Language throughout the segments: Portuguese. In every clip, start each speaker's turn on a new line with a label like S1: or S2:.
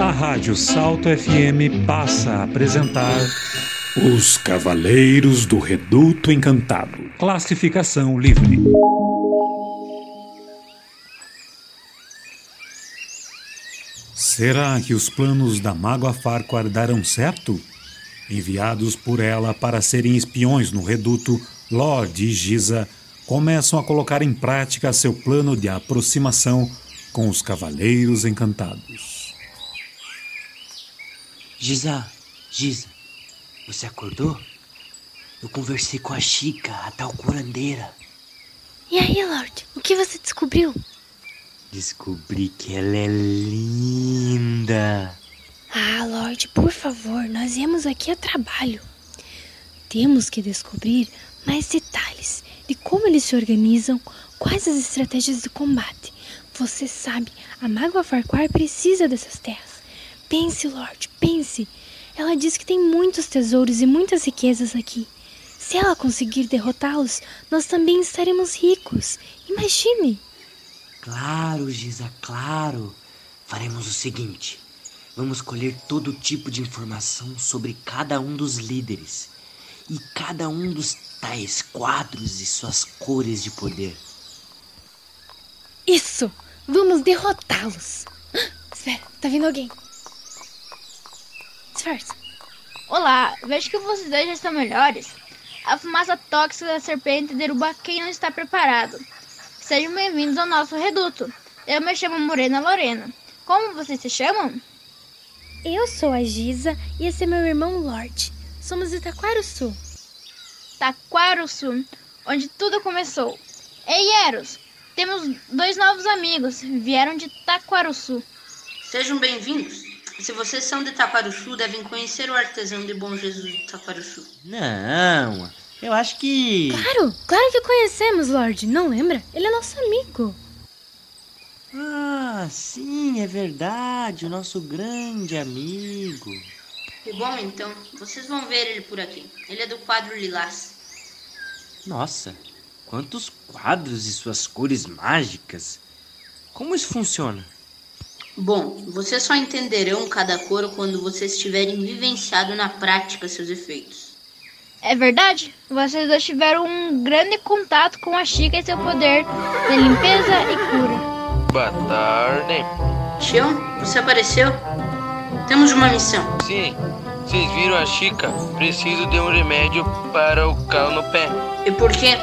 S1: A Rádio Salto FM passa a apresentar
S2: Os Cavaleiros do Reduto Encantado.
S1: Classificação Livre. Será que os planos da Mágoa Farquhar darão certo? Enviados por ela para serem espiões no reduto, Lord e Giza começam a colocar em prática seu plano de aproximação com os Cavaleiros Encantados.
S3: Giza, Giza, você acordou? Eu conversei com a Chica, a tal curandeira.
S4: E aí, Lord, o que você descobriu?
S3: Descobri que ela é linda.
S4: Ah, Lord, por favor, nós viemos aqui a trabalho. Temos que descobrir mais detalhes de como eles se organizam, quais as estratégias de combate. Você sabe, a Mágoa Farquhar precisa dessas terras. Pense, Lord, pense. Ela diz que tem muitos tesouros e muitas riquezas aqui. Se ela conseguir derrotá-los, nós também estaremos ricos. Imagine!
S3: Claro, Giza, claro. Faremos o seguinte: vamos colher todo tipo de informação sobre cada um dos líderes e cada um dos tais quadros e suas cores de poder.
S4: Isso! Vamos derrotá-los! Espera, tá vindo alguém. Disfarça.
S5: Olá, vejo que vocês dois já estão melhores. A fumaça tóxica da serpente derruba quem não está preparado. Sejam bem-vindos ao nosso reduto. Eu me chamo Morena Lorena. Como vocês se chamam?
S4: Eu sou a Giza e esse é meu irmão Lorde. Somos de Taquaruçu.
S5: Taquaruçu, onde tudo começou. Ei, Eros, temos dois novos amigos. Vieram de Taquaruçu.
S6: Sejam bem-vindos. Se vocês são de Taquaruçu, devem conhecer o artesão de Bom Jesus de Taquaruçu.
S3: Não, eu acho que.
S4: Claro, claro que conhecemos, Lorde. Não lembra? Ele é nosso amigo.
S3: Ah, sim, é verdade. O nosso grande amigo.
S6: E bom, então, vocês vão ver ele por aqui. Ele é do quadro Lilás.
S3: Nossa, quantos quadros e suas cores mágicas. Como isso funciona?
S6: Bom, vocês só entenderão cada cor quando vocês tiverem vivenciado na prática seus efeitos.
S5: É verdade? Vocês dois tiveram um grande contato com a Chica e seu poder de limpeza e cura.
S7: Boa tarde.
S6: Xion, você apareceu? Temos uma missão.
S7: Sim, vocês viram a Chica? Preciso de um remédio para o calo no pé.
S6: E por quê?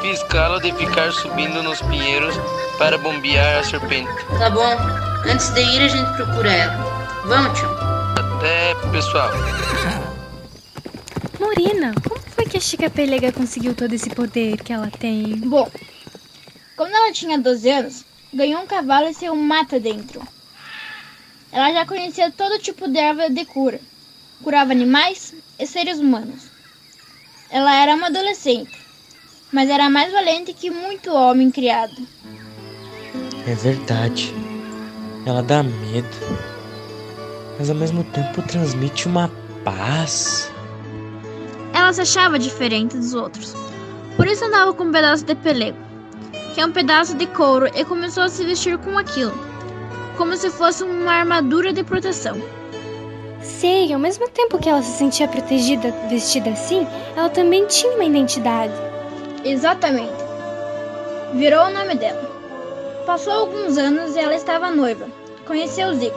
S7: Fiz calo de ficar subindo nos pinheiros para bombear a serpente.
S6: Tá bom. Antes de ir, a gente procura ela. Vamos, tio.
S7: Até, pessoal.
S4: Morena, como foi que a Chica Pelega conseguiu todo esse poder que ela tem?
S5: Bom, quando ela tinha 12 anos, ganhou um cavalo e seu mata dentro. Ela já conhecia todo tipo de erva de cura. Curava animais e seres humanos. Ela era uma adolescente, mas era mais valente que muito homem criado.
S3: É verdade. Ela dá medo, mas ao mesmo tempo transmite uma paz.
S5: Ela se achava diferente dos outros. Por isso andava com um pedaço de pelego, que é um pedaço de couro, e começou a se vestir com aquilo, como se fosse uma armadura de proteção.
S4: Sei, ao mesmo tempo que ela se sentia protegida vestida assim, ela também tinha uma identidade.
S5: Exatamente. Virou o nome dela. Passou alguns anos e ela estava noiva. Conheceu Zico,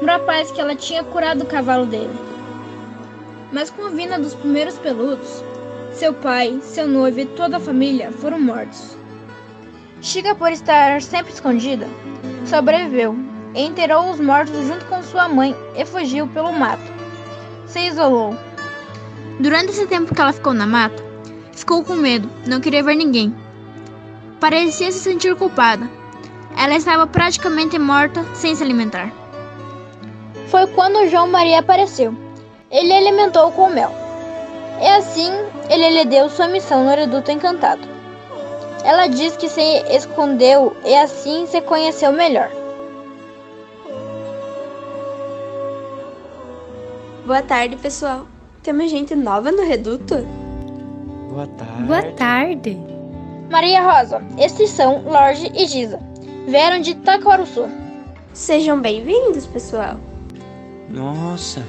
S5: um rapaz que ela tinha curado o cavalo dele. Mas com a vinda dos primeiros peludos, seu pai, seu noivo e toda a família foram mortos. Chica, por estar sempre escondida, sobreviveu e enterrou os mortos junto com sua mãe e fugiu pelo mato. Se isolou. Durante esse tempo que ela ficou na mata, ficou com medo, não queria ver ninguém. Parecia se sentir culpada. Ela estava praticamente morta, sem se alimentar. Foi quando João Maria apareceu. Ele alimentou com mel. E assim ele lhe deu sua missão no reduto encantado. Ela diz que se escondeu e assim se conheceu melhor.
S8: Boa tarde, pessoal. Temos gente nova no reduto?
S3: Boa tarde.
S4: Boa tarde.
S5: Maria Rosa, estes são Lorde e Giza. Vieram de Taquaruçu.
S8: Sejam bem-vindos, pessoal.
S3: Nossa,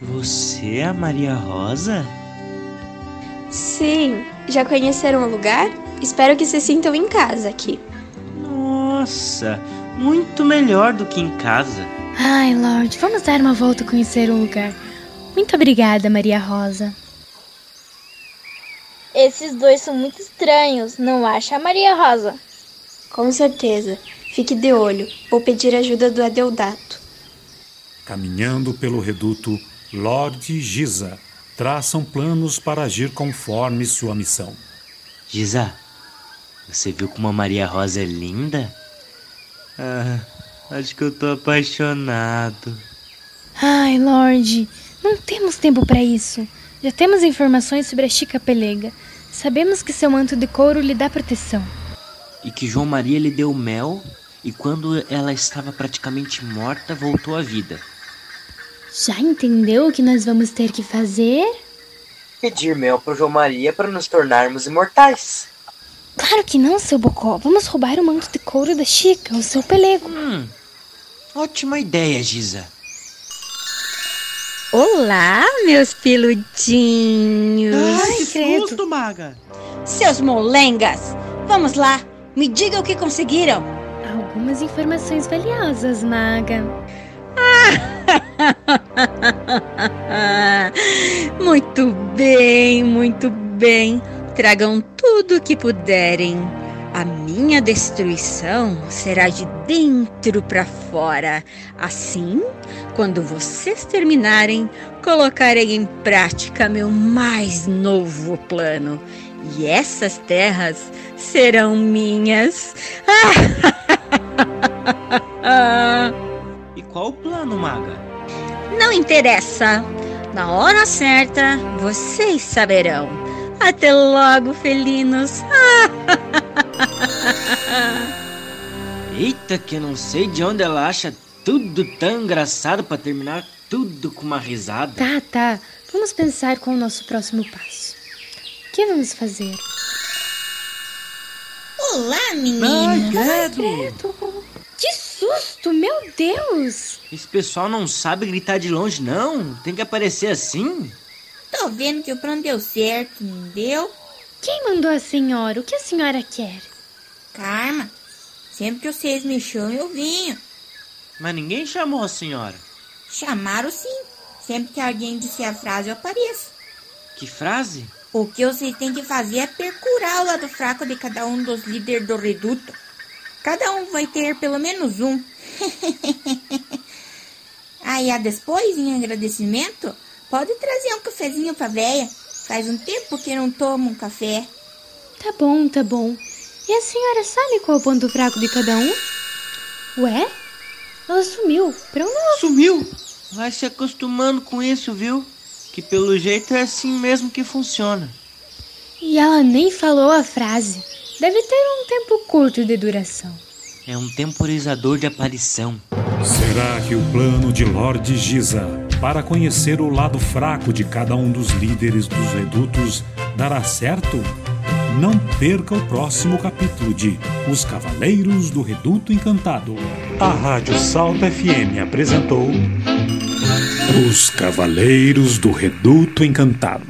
S3: você é a Maria Rosa?
S8: Sim, já conheceram o lugar? Espero que se sintam em casa aqui.
S3: Nossa, muito melhor do que em casa.
S4: Ai, Lorde, vamos dar uma volta e conhecer o lugar. Muito obrigada, Maria Rosa.
S5: Esses dois são muito estranhos, não acha, Maria Rosa?
S8: Com certeza. Fique de olho. Vou pedir ajuda do Adeodato.
S1: Caminhando pelo reduto, Lorde e Giza traçam planos para agir conforme sua missão.
S3: Giza, você viu como a Maria Rosa é linda? Ah, acho que eu tô apaixonado.
S4: Ai, Lorde, não temos tempo para isso. Já temos informações sobre a Chica Pelega. Sabemos que seu manto de couro lhe dá proteção.
S3: E que João Maria lhe deu mel e quando ela estava praticamente morta, voltou à vida.
S4: Já entendeu o que nós vamos ter que fazer?
S7: Pedir mel pro João Maria para nos tornarmos imortais.
S4: Claro que não, seu Bocó. Vamos roubar o manto de couro da Chica, o seu pelego.
S3: Hum, ótima ideia, Giza.
S9: Olá, meus peludinhos.
S3: Ai, que susto, maga.
S9: Seus molengas. Vamos lá, me diga o que conseguiram.
S4: Algumas informações valiosas, maga.
S9: muito bem, muito bem. Tragam tudo o que puderem. A minha destruição será de dentro para fora. Assim, quando vocês terminarem, colocarei em prática meu mais novo plano. E essas terras serão minhas.
S3: e qual o plano, maga?
S9: Não interessa. Na hora certa, vocês saberão. Até logo, felinos.
S3: Eita, que eu não sei de onde ela acha tudo tão engraçado para terminar tudo com uma risada.
S4: Tá, tá. Vamos pensar com o nosso próximo passo. O que vamos fazer?
S9: Olá, menina.
S3: Ai, credo.
S4: Que susto, meu Deus!
S3: Esse pessoal não sabe gritar de longe, não. Tem que aparecer assim.
S9: Tô vendo que o plano deu certo, não deu?
S4: Quem mandou a senhora? O que a senhora quer?
S9: Karma. Sempre que vocês me chamam, eu vinho.
S3: Mas ninguém chamou a senhora.
S9: Chamaram sim. Sempre que alguém disser a frase, eu apareço.
S3: Que frase?
S9: O que vocês têm que fazer é percurar o lado fraco de cada um dos líderes do reduto. Cada um vai ter pelo menos um. Aí, a depois, em agradecimento, pode trazer um cafezinho pra véia. Faz um tempo que não tomo um café.
S4: Tá bom, tá bom. E a senhora sabe qual é o ponto fraco de cada um? Ué? Ela sumiu. Pra onde ela
S3: Sumiu? Vai se acostumando com isso, viu? Que pelo jeito é assim mesmo que funciona.
S4: E ela nem falou a frase. Deve ter um tempo curto de duração.
S3: É um temporizador de aparição.
S1: Será que o plano de Lorde Giza para conhecer o lado fraco de cada um dos líderes dos redutos dará certo? Não perca o próximo capítulo de Os Cavaleiros do Reduto Encantado. A Rádio Salto FM apresentou
S2: Os Cavaleiros do Reduto Encantado.